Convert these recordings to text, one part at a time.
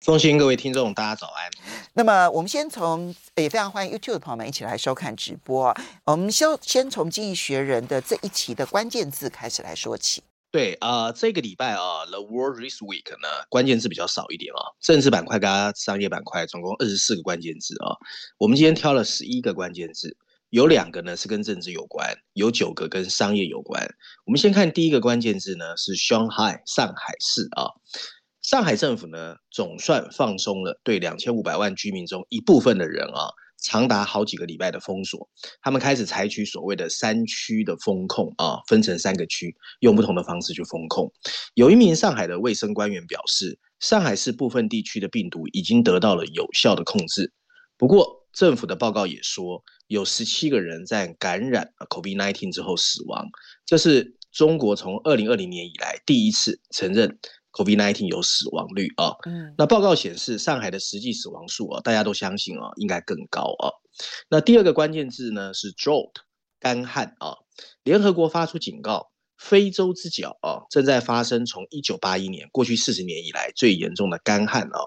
凤馨，各位听众，大家早安。那么，我们先从也非常欢迎 YouTube 的朋友们一起来收看直播。我们先先从《经济学人》的这一期的关键字开始来说起。对啊、呃，这个礼拜啊，《The World This Week》呢，关键字比较少一点啊。政治板块跟商业板块总共二十四个关键字啊。我们今天挑了十一个关键字，有两个呢是跟政治有关，有九个跟商业有关。我们先看第一个关键字呢，是 Shanghai 上海市啊。上海政府呢，总算放松了对两千五百万居民中一部分的人啊，长达好几个礼拜的封锁。他们开始采取所谓的三区的封控啊，分成三个区，用不同的方式去封控。有一名上海的卫生官员表示，上海市部分地区的病毒已经得到了有效的控制。不过，政府的报告也说，有十七个人在感染 COVID-19 之后死亡。这是中国从二零二零年以来第一次承认。COVID-19 有死亡率啊，嗯，那报告显示上海的实际死亡数啊，大家都相信啊，应该更高啊。那第二个关键字呢是 drought，干旱啊。联合国发出警告，非洲之角啊正在发生从一九八一年过去四十年以来最严重的干旱啊，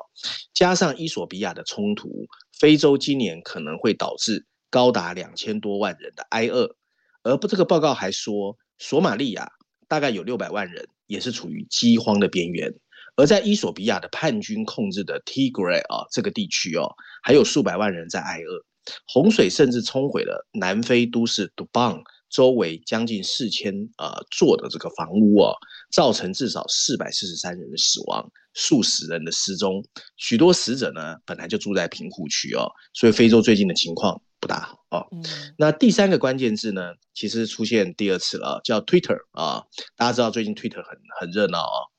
加上伊索比亚的冲突，非洲今年可能会导致高达两千多万人的挨饿。而不，这个报告还说，索马利亚大概有六百万人。也是处于饥荒的边缘，而在伊索比亚的叛军控制的 Tigray 啊这个地区哦，还有数百万人在挨饿，洪水甚至冲毁了南非都市杜邦周围将近四千呃座的这个房屋哦，造成至少四百四十三人的死亡，数十人的失踪，许多死者呢本来就住在贫户区哦，所以非洲最近的情况不大好哦。嗯、那第三个关键字呢，其实出现第二次了，叫 Twitter 啊。大家知道最近 Twitter 很很热闹哦。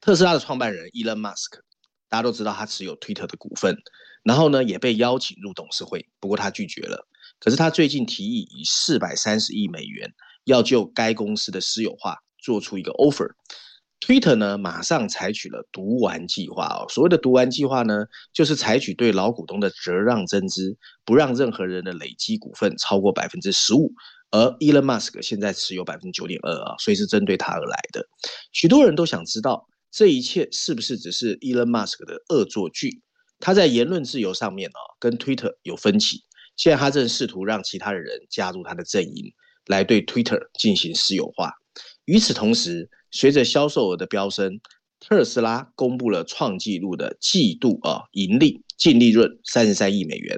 特斯拉的创办人 Elon Musk，大家都知道他持有 Twitter 的股份，然后呢也被邀请入董事会，不过他拒绝了。可是他最近提议以四百三十亿美元，要就该公司的私有化做出一个 offer。Twitter 呢，马上采取了毒丸计划哦。所谓的毒丸计划呢，就是采取对老股东的折让增资，不让任何人的累积股份超过百分之十五。而 Elon Musk 现在持有百分之九点二啊，所以是针对他而来的。许多人都想知道，这一切是不是只是 Elon Musk 的恶作剧？他在言论自由上面啊，跟 Twitter 有分歧。现在他正试图让其他的人加入他的阵营，来对 Twitter 进行私有化。与此同时，随着销售额的飙升，特斯拉公布了创纪录的季度啊盈利净利润三十三亿美元。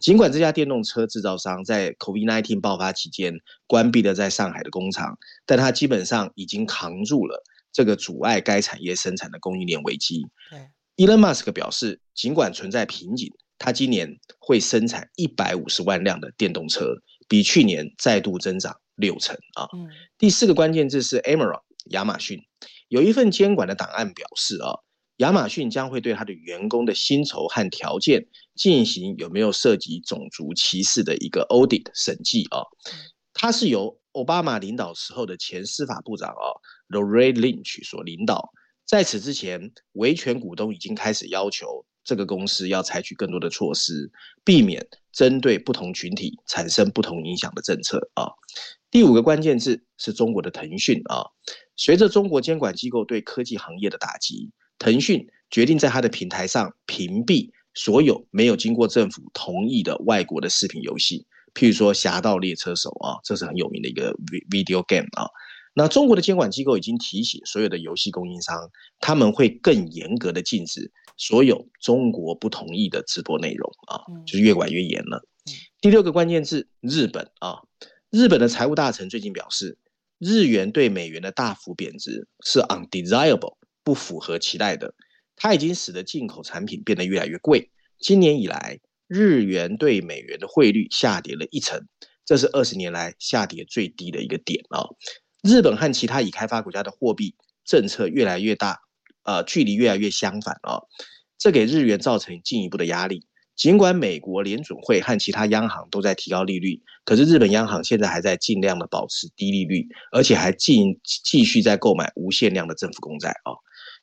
尽管这家电动车制造商在 COVID-19 爆发期间关闭了在上海的工厂，但它基本上已经扛住了这个阻碍该产业生产的供应链危机。Elon Musk 表示，尽管存在瓶颈，他今年会生产一百五十万辆的电动车，比去年再度增长。六成啊，第四个关键字是 Amazon 亚马逊，有一份监管的档案表示啊，亚马逊将会对他的员工的薪酬和条件进行有没有涉及种族歧视的一个 audit 审计啊，它是由奥巴马领导时候的前司法部长啊 Loretta Lynch 所领导，在此之前，维权股东已经开始要求这个公司要采取更多的措施，避免针对不同群体产生不同影响的政策啊。第五个关键字是中国的腾讯啊，随着中国监管机构对科技行业的打击，腾讯决定在它的平台上屏蔽所有没有经过政府同意的外国的视频游戏，譬如说《侠盗猎车手》啊，这是很有名的一个 video game 啊。那中国的监管机构已经提醒所有的游戏供应商，他们会更严格的禁止所有中国不同意的直播内容啊，就是越管越严了。第六个关键字日本啊。日本的财务大臣最近表示，日元对美元的大幅贬值是 undesirable，不符合期待的。它已经使得进口产品变得越来越贵。今年以来，日元对美元的汇率下跌了一成，这是二十年来下跌最低的一个点啊。日本和其他已开发国家的货币政策越来越大，呃，距离越来越相反啊，这给日元造成进一步的压力。尽管美国联准会和其他央行都在提高利率，可是日本央行现在还在尽量的保持低利率，而且还继继续在购买无限量的政府公债啊。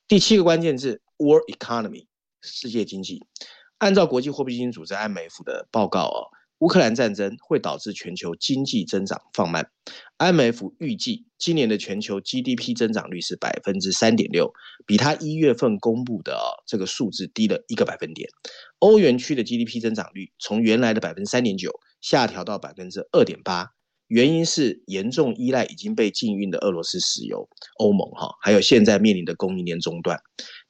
第七个关键字：World Economy，世界经济。按照国际货币基金组织 IMF 的报告哦，乌克兰战争会导致全球经济增长放慢。IMF 预计今年的全球 GDP 增长率是百分之三点六，比它一月份公布的这个数字低了一个百分点。欧元区的 GDP 增长率从原来的百分之三点九下调到百分之二点八，原因是严重依赖已经被禁运的俄罗斯石油。欧盟哈，还有现在面临的供应链中断。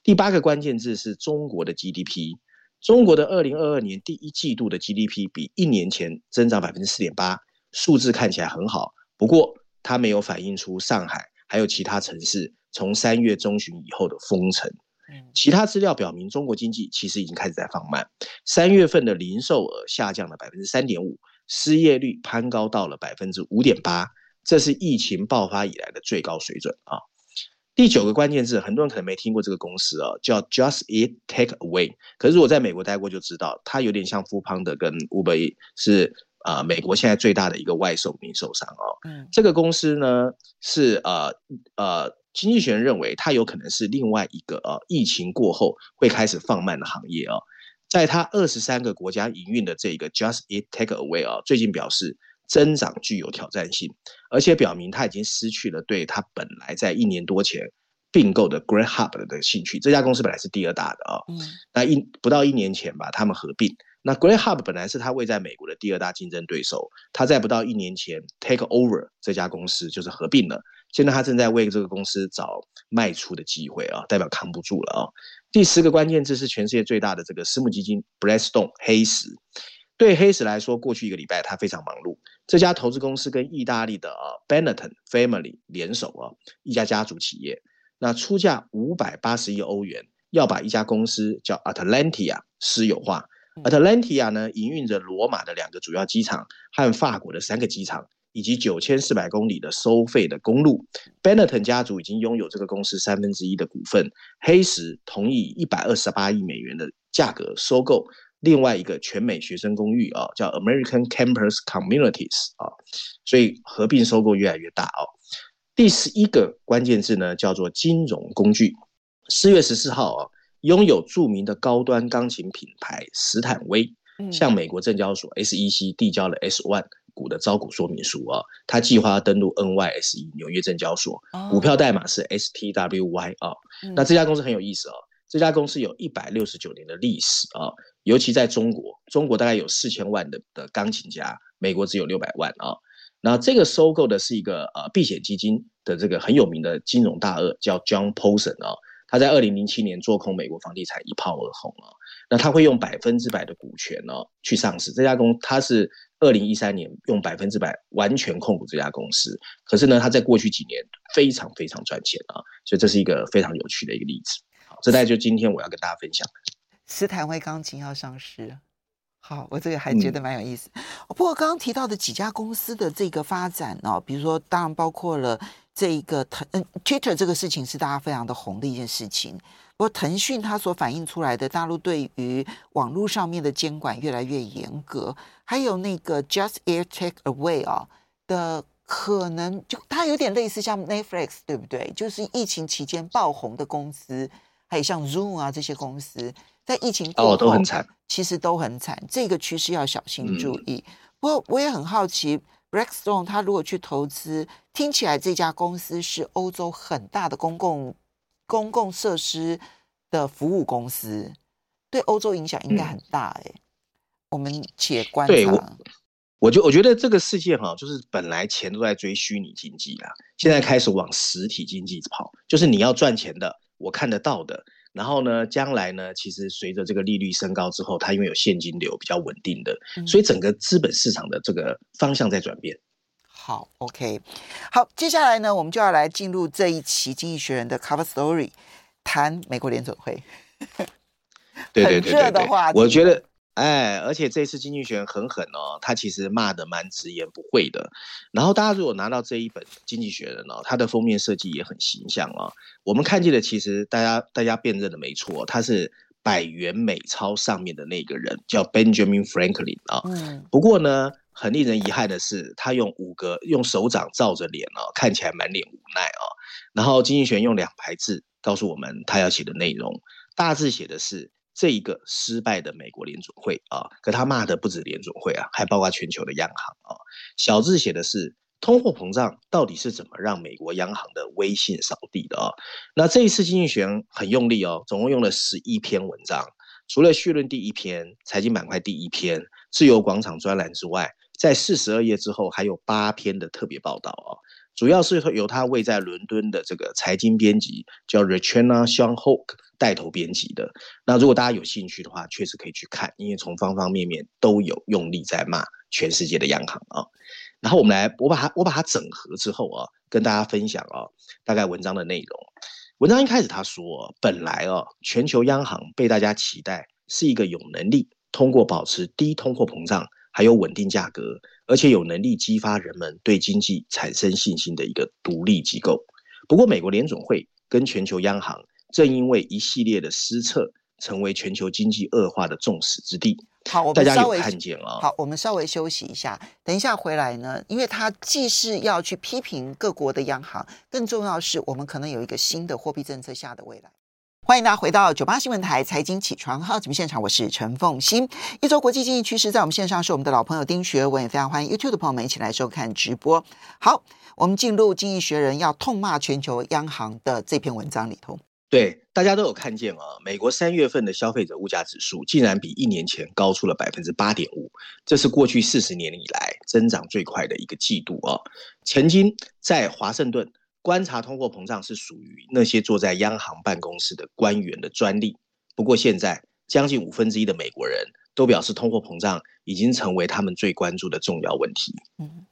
第八个关键字是中国的 GDP。中国的二零二二年第一季度的 GDP 比一年前增长百分之四点八，数字看起来很好。不过，它没有反映出上海还有其他城市从三月中旬以后的封城。其他资料表明，中国经济其实已经开始在放慢。三月份的零售额下降了百分之三点五，失业率攀高到了百分之五点八，这是疫情爆发以来的最高水准啊。第九个关键字，很多人可能没听过这个公司哦，叫 Just Eat Takeaway。可是我在美国待过就知道，它有点像 Foodpanda 跟 Uber 是啊、呃，美国现在最大的一个外送零售商哦。嗯，这个公司呢是呃呃，经济学人认为它有可能是另外一个呃疫情过后会开始放慢的行业哦。在它二十三个国家营运的这个 Just Eat Takeaway 啊，最近表示。增长具有挑战性，而且表明他已经失去了对他本来在一年多前并购的 GrabHub 的兴趣。这家公司本来是第二大的啊、哦，嗯、那一不到一年前吧，他们合并。那 GrabHub 本来是他位在美国的第二大竞争对手，他在不到一年前 take over 这家公司，就是合并了。现在他正在为这个公司找卖出的机会啊、哦，代表扛不住了啊、哦。第十个关键字是全世界最大的这个私募基金 Blackstone 黑石。对黑石来说，过去一个礼拜他非常忙碌。这家投资公司跟意大利的啊 Benetton Family 联手啊，一家家族企业，那出价五百八十亿欧元，要把一家公司叫 Atlantia 私有化。Atlantia 呢，营运着罗马的两个主要机场和法国的三个机场，以及九千四百公里的收费的公路。Benetton 家族已经拥有这个公司三分之一的股份。黑石同意一百二十八亿美元的价格收购。另外一个全美学生公寓啊，叫 American Campus Communities 啊，所以合并收购越来越大哦。第十一个关键字呢，叫做金融工具。四月十四号啊，拥有著名的高端钢琴品牌斯坦威，向美国证交所 SEC 递交了 S one 股的招股说明书啊，他计划登陆 NYSE 纽约证交所，股票代码是 STWY 啊。那这家公司很有意思啊。这家公司有一百六十九年的历史啊，尤其在中国，中国大概有四千万的的钢琴家，美国只有六百万啊。那这个收购的是一个呃避险基金的这个很有名的金融大鳄，叫 John Paulson 啊。他在二零零七年做空美国房地产一炮而红啊。那他会用百分之百的股权呢去上市。这家公他是二零一三年用百分之百完全控股这家公司，可是呢，他在过去几年非常非常赚钱啊，所以这是一个非常有趣的一个例子。好这大概就今天我要跟大家分享。斯坦威钢琴要上市，好，我这个还觉得蛮有意思。嗯、不过刚刚提到的几家公司的这个发展哦，比如说，当然包括了这一个腾嗯 Twitter 这个事情是大家非常的红的一件事情。不过腾讯它所反映出来的大陆对于网络上面的监管越来越严格，还有那个 Just Air Takeaway 啊、哦、的可能，就它有点类似像 Netflix 对不对？就是疫情期间爆红的公司。还有像 Zoom 啊这些公司，在疫情过后都很惨，其实都很惨。这个趋势要小心注意。嗯、不过我也很好奇，Blackstone 他如果去投资，听起来这家公司是欧洲很大的公共公共设施的服务公司，对欧洲影响应该很大哎、欸。嗯、我们且观察。对我，我就我觉得这个世界哈，就是本来钱都在追虚拟经济啦，现在开始往实体经济跑，就是你要赚钱的。我看得到的，然后呢，将来呢，其实随着这个利率升高之后，它因为有现金流比较稳定的，嗯、所以整个资本市场的这个方向在转变。好，OK，好，接下来呢，我们就要来进入这一期《经济学人》的 Cover Story，谈美国联准会。对对对对，热的话，我觉得。哎，而且这次经济学人很狠哦，他其实骂的蛮直言不讳的。然后大家如果拿到这一本经济学人哦，它的封面设计也很形象哦。我们看见的其实大家大家辨认的没错，他是百元美钞上面的那个人，叫 Benjamin Franklin 啊。嗯。不过呢，很令人遗憾的是，他用五个用手掌照着脸哦，看起来满脸无奈哦。然后经济学人用两排字告诉我们他要写的内容，大致写的是这一个失败的美国联准会啊，可他骂的不止联准会啊，还包括全球的央行啊。小字写的是。通货膨胀到底是怎么让美国央行的威信扫地的啊？那这一次经济学很用力哦，总共用了十一篇文章，除了绪论第一篇、财经板块第一篇、自由广场专栏之外，在四十二页之后还有八篇的特别报道哦，主要是由他位在伦敦的这个财经编辑叫 Rachena Sean Hoke 带头编辑的。那如果大家有兴趣的话，确实可以去看，因为从方方面面都有用力在骂全世界的央行啊。然后我们来，我把它我把它整合之后啊，跟大家分享啊，大概文章的内容。文章一开始他说，本来啊，全球央行被大家期待是一个有能力通过保持低通货膨胀，还有稳定价格，而且有能力激发人们对经济产生信心的一个独立机构。不过，美国联总会跟全球央行正因为一系列的失策，成为全球经济恶化的众矢之的。好，我们稍微看见啊。好，我们稍微休息一下，等一下回来呢，因为他既是要去批评各国的央行，更重要是我们可能有一个新的货币政策下的未来。欢迎大家回到九八新闻台财经起床号节目现场，我是陈凤欣。一周国际经济趋势，在我们线上是我们的老朋友丁学文，也非常欢迎 YouTube 的朋友们一起来收看直播。好，我们进入《经济学人》要痛骂全球央行的这篇文章里头。对，大家都有看见啊，美国三月份的消费者物价指数竟然比一年前高出了百分之八点五，这是过去四十年以来增长最快的一个季度啊。曾经在华盛顿观察通货膨胀是属于那些坐在央行办公室的官员的专利，不过现在将近五分之一的美国人都表示通货膨胀已经成为他们最关注的重要问题。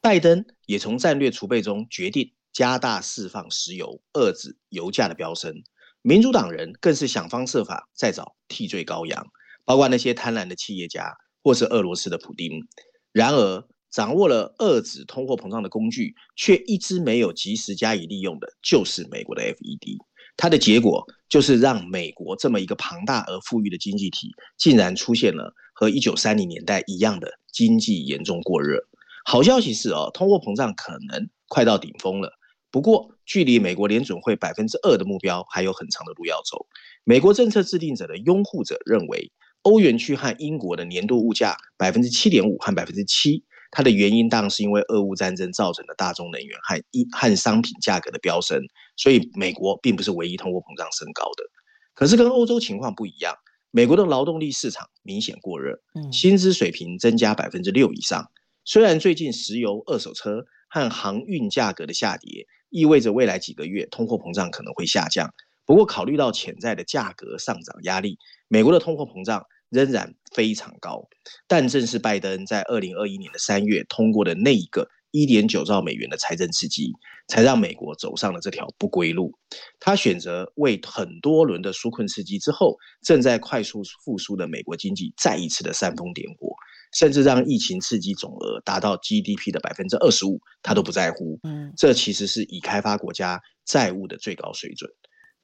拜登也从战略储备中决定加大释放石油，遏制油价的飙升。民主党人更是想方设法在找替罪羔羊，包括那些贪婪的企业家或是俄罗斯的普丁。然而，掌握了遏制通货膨胀的工具，却一直没有及时加以利用的，就是美国的 FED。它的结果就是让美国这么一个庞大而富裕的经济体，竟然出现了和一九三零年代一样的经济严重过热。好消息是哦，通货膨胀可能快到顶峰了。不过，距离美国联准会百分之二的目标还有很长的路要走。美国政策制定者的拥护者认为，欧元区和英国的年度物价百分之七点五和百分之七，它的原因当然是因为俄乌战争造成的大宗能源和一和商品价格的飙升。所以，美国并不是唯一通货膨胀升高的。可是，跟欧洲情况不一样，美国的劳动力市场明显过热，薪资水平增加百分之六以上。虽然最近石油、二手车和航运价格的下跌，意味着未来几个月通货膨胀可能会下降。不过，考虑到潜在的价格上涨压力，美国的通货膨胀仍然非常高。但正是拜登在二零二一年的三月通过的那一个一点九兆美元的财政刺激，才让美国走上了这条不归路。他选择为很多轮的纾困刺激之后，正在快速复苏的美国经济再一次的煽风点火。甚至让疫情刺激总额达到 GDP 的百分之二十五，他都不在乎。嗯，这其实是已开发国家债务的最高水准。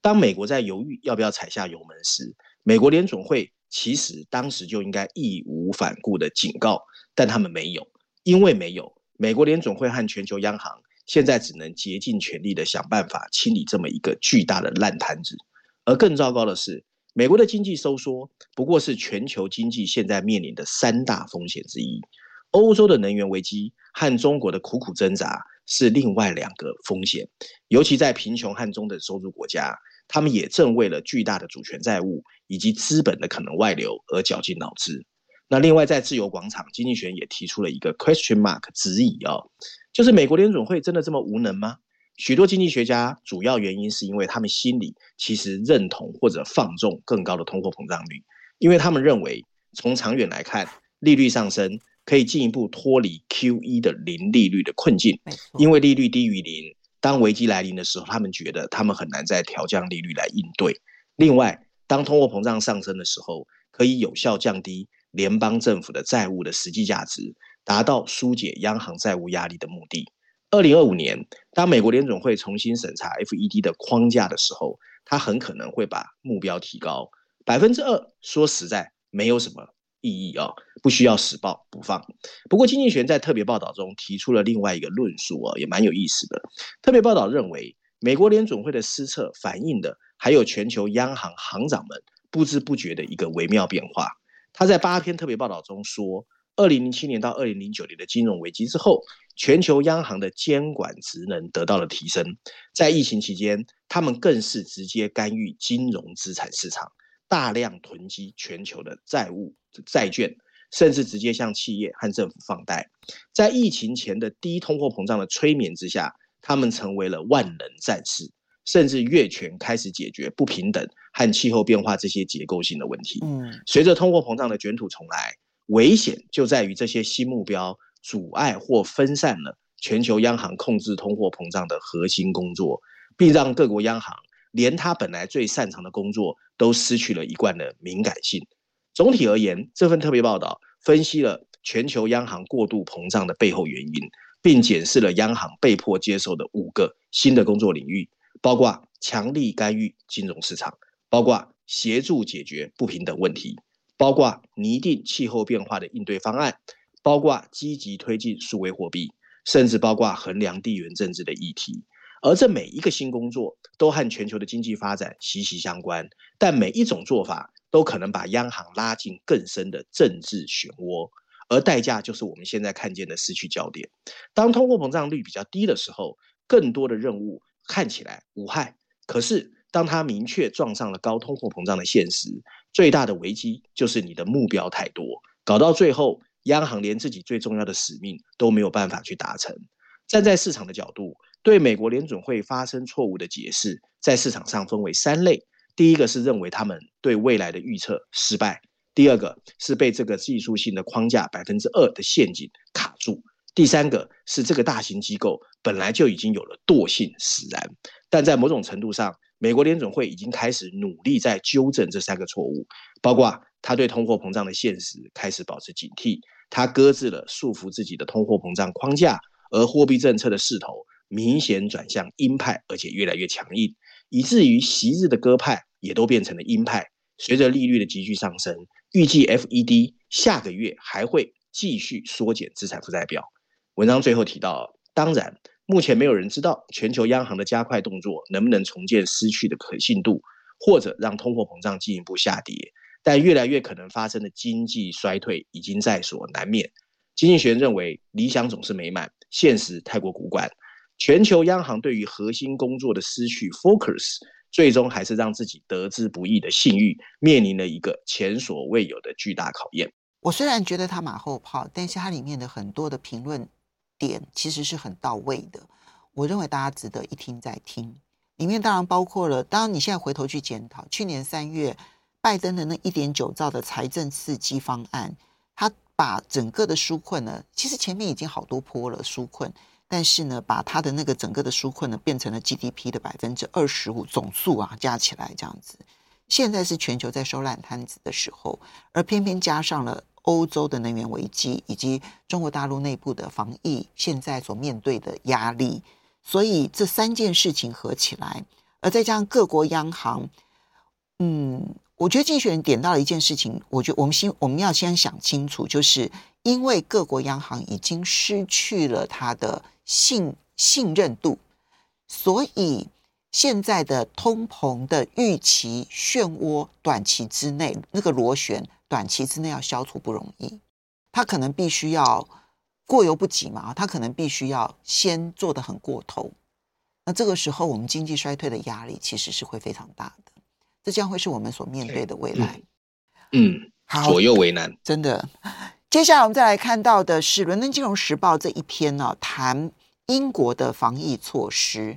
当美国在犹豫要不要踩下油门时，美国联总会其实当时就应该义无反顾的警告，但他们没有，因为没有。美国联总会和全球央行现在只能竭尽全力的想办法清理这么一个巨大的烂摊子，而更糟糕的是。美国的经济收缩不过是全球经济现在面临的三大风险之一，欧洲的能源危机和中国的苦苦挣扎是另外两个风险。尤其在贫穷和中等收入国家，他们也正为了巨大的主权债务以及资本的可能外流而绞尽脑汁。那另外，在自由广场，经济学人也提出了一个 question mark 质疑哦，就是美国联准会真的这么无能吗？许多经济学家主要原因是因为他们心里其实认同或者放纵更高的通货膨胀率，因为他们认为从长远来看，利率上升可以进一步脱离 QE 的零利率的困境。因为利率低于零，当危机来临的时候，他们觉得他们很难再调降利率来应对。另外，当通货膨胀上升的时候，可以有效降低联邦政府的债务的实际价值，达到纾解央行债务压力的目的。二零二五年，当美国联总会重新审查 FED 的框架的时候，它很可能会把目标提高，百分之二，说实在没有什么意义啊、哦，不需要死抱不放。不过，经济学在特别报道中提出了另外一个论述啊、哦，也蛮有意思的。特别报道认为，美国联准会的施策反映的还有全球央行行长们不知不觉的一个微妙变化。他在八篇特别报道中说，二零零七年到二零零九年的金融危机之后，全球央行的监管职能得到了提升。在疫情期间，他们更是直接干预金融资产市场，大量囤积全球的债务、债券，甚至直接向企业和政府放贷。在疫情前的低通货膨胀的催眠之下，他们成为了万能战士，甚至越权开始解决不平等和气候变化这些结构性的问题。嗯，随着通货膨胀的卷土重来。危险就在于这些新目标阻碍或分散了全球央行控制通货膨胀的核心工作，并让各国央行连他本来最擅长的工作都失去了一贯的敏感性。总体而言，这份特别报道分析了全球央行过度膨胀的背后原因，并检视了央行被迫接受的五个新的工作领域，包括强力干预金融市场，包括协助解决不平等问题。包括拟定气候变化的应对方案，包括积极推进数位货币，甚至包括衡量地缘政治的议题。而这每一个新工作都和全球的经济发展息息相关，但每一种做法都可能把央行拉进更深的政治漩涡，而代价就是我们现在看见的失去焦点。当通货膨胀率比较低的时候，更多的任务看起来无害，可是当它明确撞上了高通货膨胀的现实。最大的危机就是你的目标太多，搞到最后，央行连自己最重要的使命都没有办法去达成。站在市场的角度，对美国联准会发生错误的解释，在市场上分为三类：第一个是认为他们对未来的预测失败；第二个是被这个技术性的框架百分之二的陷阱卡住；第三个是这个大型机构本来就已经有了惰性使然。但在某种程度上，美国联准会已经开始努力在纠正这三个错误，包括他对通货膨胀的现实开始保持警惕，他搁置了束缚自己的通货膨胀框架，而货币政策的势头明显转向鹰派，而且越来越强硬，以至于昔日的鸽派也都变成了鹰派。随着利率的急剧上升，预计 FED 下个月还会继续缩减资产负债表。文章最后提到，当然。目前没有人知道全球央行的加快动作能不能重建失去的可信度，或者让通货膨胀进一步下跌。但越来越可能发生的经济衰退已经在所难免。经济学人认为，理想总是美满，现实太过骨感。全球央行对于核心工作的失去 focus，最终还是让自己得之不易的信誉面临了一个前所未有的巨大考验。我虽然觉得它马后炮，但是它里面的很多的评论。点其实是很到位的，我认为大家值得一听再听。里面当然包括了，当你现在回头去检讨，去年三月拜登的那一点九兆的财政刺激方案，他把整个的纾困呢，其实前面已经好多波了纾困，但是呢，把他的那个整个的纾困呢，变成了 GDP 的百分之二十五总数啊，加起来这样子。现在是全球在收烂摊子的时候，而偏偏加上了。欧洲的能源危机以及中国大陆内部的防疫，现在所面对的压力，所以这三件事情合起来，而再加上各国央行，嗯，我觉得竞选人点到了一件事情，我觉得我们先我们要先想清楚，就是因为各国央行已经失去了它的信信任度，所以现在的通膨的预期漩涡，短期之内那个螺旋。短期之内要消除不容易，他可能必须要过犹不及嘛，他可能必须要先做得很过头，那这个时候我们经济衰退的压力其实是会非常大的，这将会是我们所面对的未来。嗯，嗯好，左右为难，真的。接下来我们再来看到的是《伦敦金融时报》这一篇呢、啊，谈英国的防疫措施，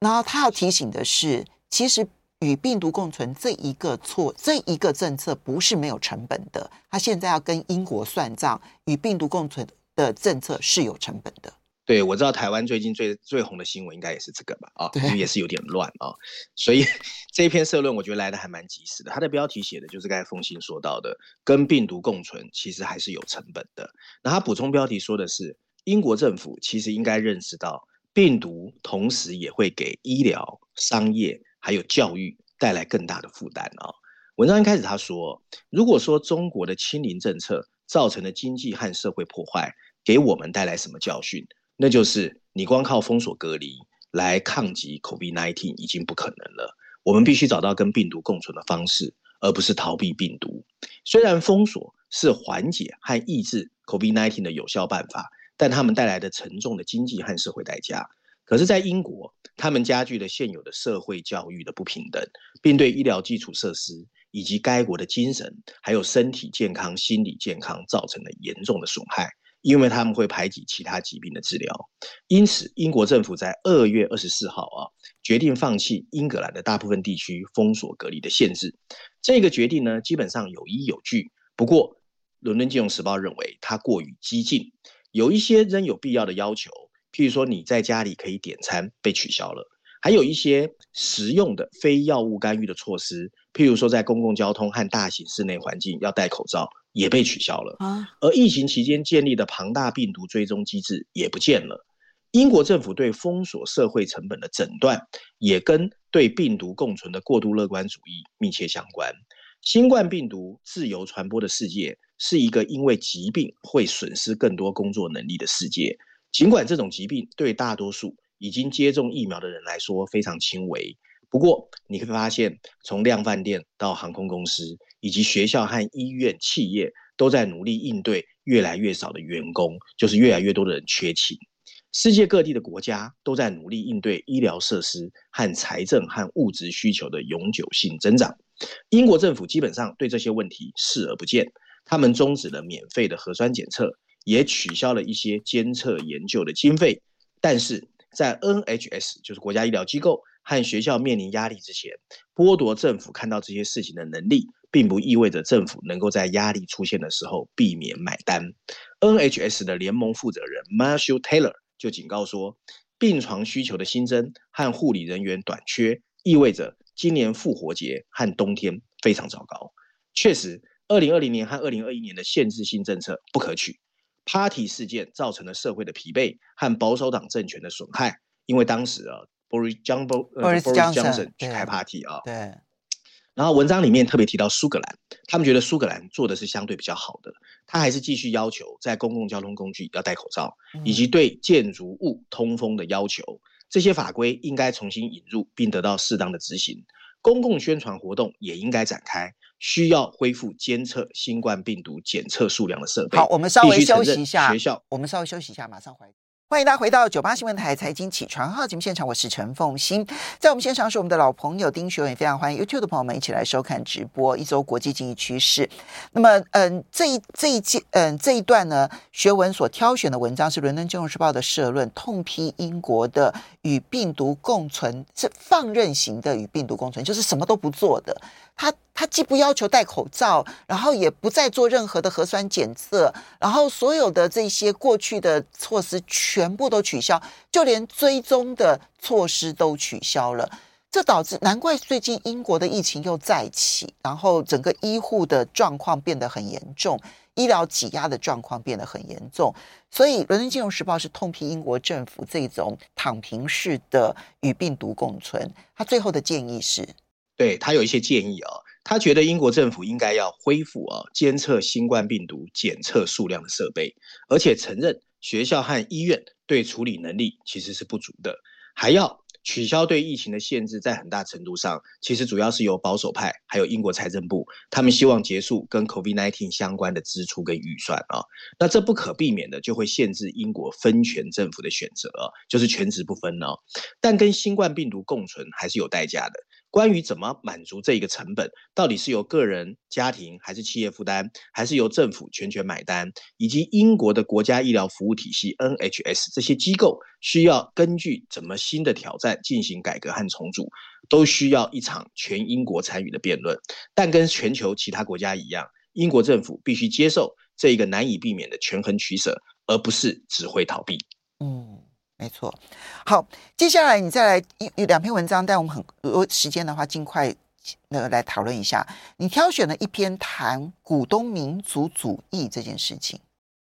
然后他要提醒的是，其实。与病毒共存这一个措，这一个政策不是没有成本的。他现在要跟英国算账，与病毒共存的政策是有成本的。对，我知道台湾最近最最红的新闻应该也是这个吧？啊、哦，因为也是有点乱啊、哦，所以这一篇社论我觉得来的还蛮及时的。它的标题写的就是刚才凤馨说到的，跟病毒共存其实还是有成本的。那他补充标题说的是，英国政府其实应该认识到，病毒同时也会给医疗、商业。还有教育带来更大的负担啊！文章一开始他说，如果说中国的清零政策造成的经济和社会破坏，给我们带来什么教训？那就是你光靠封锁隔离来抗击 COVID-19 已经不可能了。我们必须找到跟病毒共存的方式，而不是逃避病毒。虽然封锁是缓解和抑制 COVID-19 的有效办法，但他们带来的沉重的经济和社会代价。可是，在英国，他们加剧了现有的社会教育的不平等，并对医疗基础设施以及该国的精神还有身体健康、心理健康造成了严重的损害。因为他们会排挤其他疾病的治疗，因此英国政府在二月二十四号啊，决定放弃英格兰的大部分地区封锁隔离的限制。这个决定呢，基本上有依有据。不过，伦敦金融时报认为它过于激进，有一些仍有必要的要求，譬如说你在家里可以点餐被取消了，还有一些实用的非药物干预的措施，譬如说在公共交通和大型室内环境要戴口罩。也被取消了啊，而疫情期间建立的庞大病毒追踪机制也不见了。英国政府对封锁社会成本的诊断，也跟对病毒共存的过度乐观主义密切相关。新冠病毒自由传播的世界，是一个因为疾病会损失更多工作能力的世界。尽管这种疾病对大多数已经接种疫苗的人来说非常轻微，不过你会发现，从量贩店到航空公司。以及学校和医院、企业都在努力应对越来越少的员工，就是越来越多的人缺勤。世界各地的国家都在努力应对医疗设施和财政和物质需求的永久性增长。英国政府基本上对这些问题视而不见，他们终止了免费的核酸检测，也取消了一些监测研究的经费。但是在 NHS，就是国家医疗机构和学校面临压力之前，剥夺政府看到这些事情的能力。并不意味着政府能够在压力出现的时候避免买单。NHS 的联盟负责人 Marshall Taylor 就警告说，病床需求的新增和护理人员短缺，意味着今年复活节和冬天非常糟糕。确实，2020年和2021年的限制性政策不可取。Party 事件造成了社会的疲惫和保守党政权的损害，因为当时啊，Boris Johnson 去开 Party 啊，对。然后文章里面特别提到苏格兰，他们觉得苏格兰做的是相对比较好的，他还是继续要求在公共交通工具要戴口罩，以及对建筑物通风的要求，这些法规应该重新引入并得到适当的执行。公共宣传活动也应该展开，需要恢复监测新冠病毒检测数量的设备。好，我们稍微休息一下。学校，我们稍微休息一下，马上回来。欢迎大家回到九八新闻台财经起床号节目现场，我是陈凤欣，在我们现场是我们的老朋友丁学文，非常欢迎 YouTube 的朋友们一起来收看直播。一周国际经济趋势，那么，嗯，这一这一季，嗯，这一段呢，学文所挑选的文章是《伦敦金融时报》的社论，痛批英国的与病毒共存是放任型的与病毒共存，就是什么都不做的。他他既不要求戴口罩，然后也不再做任何的核酸检测，然后所有的这些过去的措施全部都取消，就连追踪的措施都取消了。这导致难怪最近英国的疫情又再起，然后整个医护的状况变得很严重，医疗挤压的状况变得很严重。所以《伦敦金融时报》是痛批英国政府这种躺平式的与病毒共存。他最后的建议是。对，他有一些建议啊、哦，他觉得英国政府应该要恢复啊监测新冠病毒检测数量的设备，而且承认学校和医院对处理能力其实是不足的，还要取消对疫情的限制，在很大程度上其实主要是由保守派还有英国财政部，他们希望结束跟 COVID-19 相关的支出跟预算啊，那这不可避免的就会限制英国分权政府的选择，就是权职不分哦，但跟新冠病毒共存还是有代价的。关于怎么满足这一个成本，到底是由个人、家庭还是企业负担，还是由政府全权买单，以及英国的国家医疗服务体系 NHS 这些机构需要根据怎么新的挑战进行改革和重组，都需要一场全英国参与的辩论。但跟全球其他国家一样，英国政府必须接受这一个难以避免的权衡取舍，而不是只会逃避。嗯。没错，好，接下来你再来一有两篇文章，但我们很多时间的话，尽快那个来讨论一下。你挑选了一篇谈股东民族主义这件事情。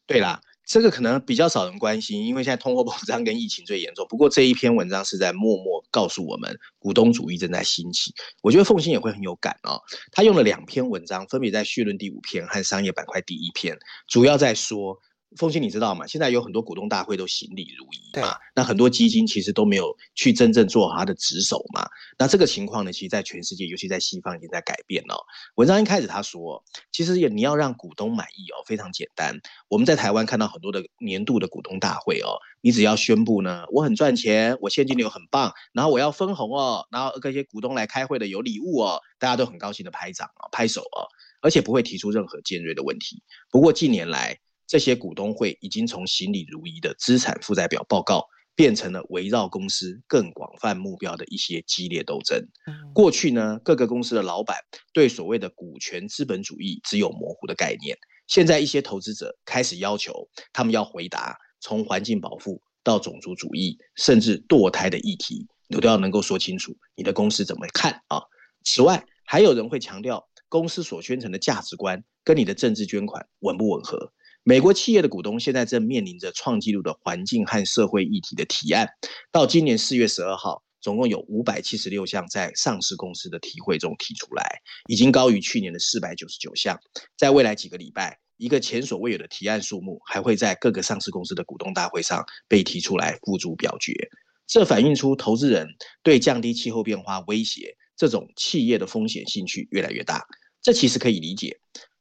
对啦，这个可能比较少人关心，因为现在通货膨胀跟疫情最严重。不过这一篇文章是在默默告诉我们，股东主义正在兴起。我觉得凤馨也会很有感哦。他用了两篇文章，分别在序论第五篇和商业板块第一篇，主要在说。凤馨，你知道吗？现在有很多股东大会都行礼如仪嘛，那很多基金其实都没有去真正做好他的职守嘛。那这个情况呢，其实在全世界，尤其在西方已经在改变了。文章一开始他说，其实也你要让股东满意哦，非常简单。我们在台湾看到很多的年度的股东大会哦，你只要宣布呢，我很赚钱，我现金流很棒，然后我要分红哦，然后跟一些股东来开会的有礼物哦，大家都很高兴的拍掌哦，拍手哦，而且不会提出任何尖锐的问题。不过近年来，这些股东会已经从行礼如仪的资产负债表报告，变成了围绕公司更广泛目标的一些激烈斗争。过去呢，各个公司的老板对所谓的股权资本主义只有模糊的概念。现在一些投资者开始要求他们要回答从环境保护到种族主义，甚至堕胎的议题，你都要能够说清楚你的公司怎么看啊。此外，还有人会强调公司所宣称的价值观跟你的政治捐款吻不吻合。美国企业的股东现在正面临着创纪录的环境和社会议题的提案。到今年四月十二号，总共有五百七十六项在上市公司的提会中提出来，已经高于去年的四百九十九项。在未来几个礼拜，一个前所未有的提案数目还会在各个上市公司的股东大会上被提出来付诸表决。这反映出投资人对降低气候变化威胁这种企业的风险兴趣越来越大。这其实可以理解，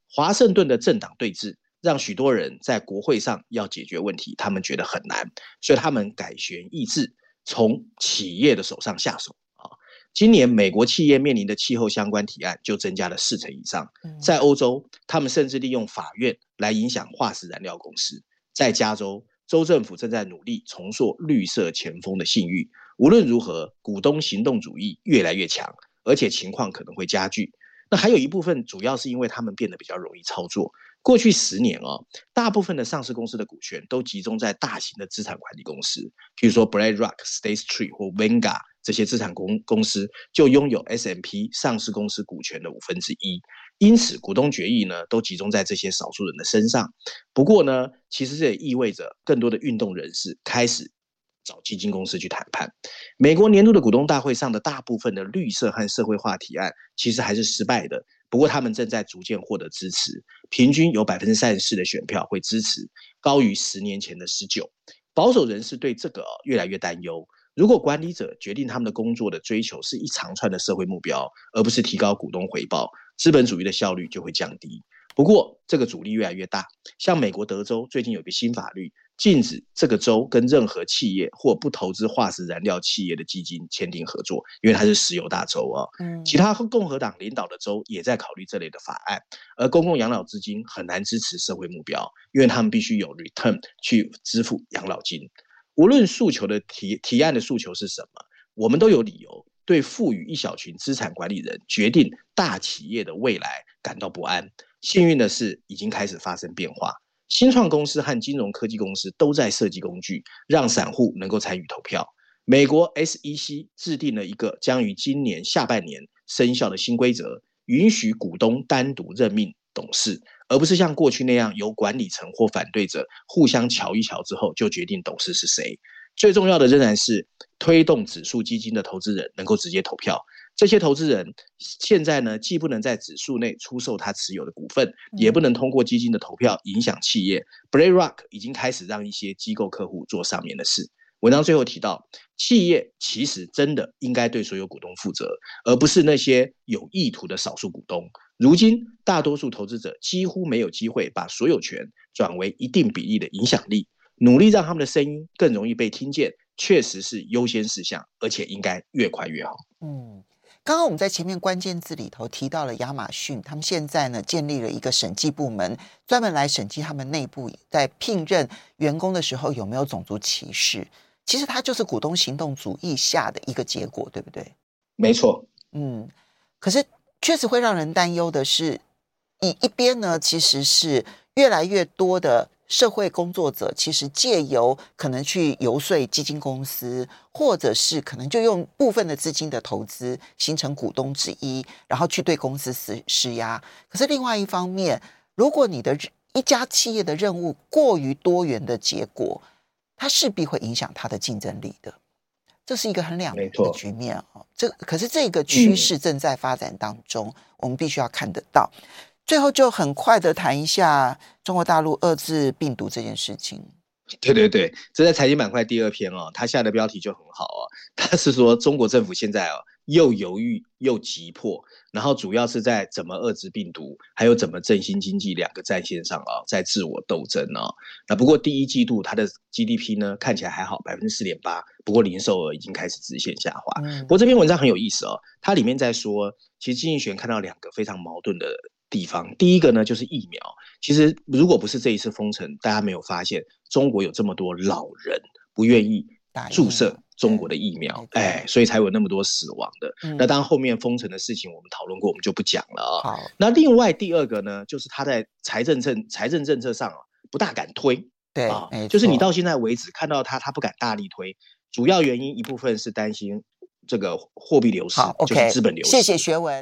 华盛顿的政党对峙。让许多人在国会上要解决问题，他们觉得很难，所以他们改弦易帜，从企业的手上下手啊。今年美国企业面临的气候相关提案就增加了四成以上。在欧洲，他们甚至利用法院来影响化石燃料公司。在加州，州政府正在努力重塑绿色前锋的信誉。无论如何，股东行动主义越来越强，而且情况可能会加剧。那还有一部分主要是因为他们变得比较容易操作。过去十年哦，大部分的上市公司的股权都集中在大型的资产管理公司，比如说 BlackRock、State Street 或 Vanguard 这些资产公公司就拥有 S&P 上市公司股权的五分之一，因此股东决议呢都集中在这些少数人的身上。不过呢，其实这也意味着更多的运动人士开始找基金公司去谈判。美国年度的股东大会上的大部分的绿色和社会化提案其实还是失败的。不过，他们正在逐渐获得支持，平均有百分之三十四的选票会支持，高于十年前的十九。保守人士对这个越来越担忧。如果管理者决定他们的工作的追求是一长串的社会目标，而不是提高股东回报，资本主义的效率就会降低。不过，这个阻力越来越大。像美国德州最近有一个新法律。禁止这个州跟任何企业或不投资化石燃料企业的基金签订合作，因为它是石油大州啊。嗯，其他共和党领导的州也在考虑这类的法案，而公共养老资金很难支持社会目标，因为他们必须有 return 去支付养老金。无论诉求的提提案的诉求是什么，我们都有理由对赋予一小群资产管理人决定大企业的未来感到不安。幸运的是，已经开始发生变化。新创公司和金融科技公司都在设计工具，让散户能够参与投票。美国 SEC 制定了一个将于今年下半年生效的新规则，允许股东单独任命董事，而不是像过去那样由管理层或反对者互相瞧一瞧之后就决定董事是谁。最重要的仍然是推动指数基金的投资人能够直接投票。这些投资人现在呢，既不能在指数内出售他持有的股份，也不能通过基金的投票影响企业。BlackRock 已经开始让一些机构客户做上面的事。文章最后提到，企业其实真的应该对所有股东负责，而不是那些有意图的少数股东。如今，大多数投资者几乎没有机会把所有权转为一定比例的影响力。努力让他们的声音更容易被听见，确实是优先事项，而且应该越快越好。嗯。刚刚我们在前面关键字里头提到了亚马逊，他们现在呢建立了一个审计部门，专门来审计他们内部在聘任员工的时候有没有种族歧视。其实它就是股东行动主义下的一个结果，对不对？没错。嗯，可是确实会让人担忧的是，以一边呢，其实是越来越多的。社会工作者其实借由可能去游说基金公司，或者是可能就用部分的资金的投资形成股东之一，然后去对公司施施压。可是另外一方面，如果你的一家企业的任务过于多元的结果，它势必会影响它的竞争力的。这是一个很两难的局面啊。这可是这个趋势正在发展当中，嗯、我们必须要看得到。最后就很快的谈一下中国大陆遏制病毒这件事情。对对对，这在财经板块第二篇哦，他下的标题就很好哦，他是说中国政府现在哦又犹豫又急迫，然后主要是在怎么遏制病毒，还有怎么振兴经济两个战线上啊、哦，在自我斗争哦。那不过第一季度它的 GDP 呢看起来还好，百分之四点八，不过零售额已经开始直线下滑。嗯、不过这篇文章很有意思哦，它里面在说，其实经济学看到两个非常矛盾的地方，第一个呢就是疫苗。其实如果不是这一次封城，大家没有发现中国有这么多老人不愿意注射中国的疫苗，哎，所以才有那么多死亡的。嗯、那当然后面封城的事情我们讨论过，我们就不讲了啊。好，那另外第二个呢，就是他在财政政财政政策上啊不大敢推，对啊，就是你到现在为止看到他他不敢大力推，主要原因一部分是担心这个货币流失，好就是资本流失。谢谢学文。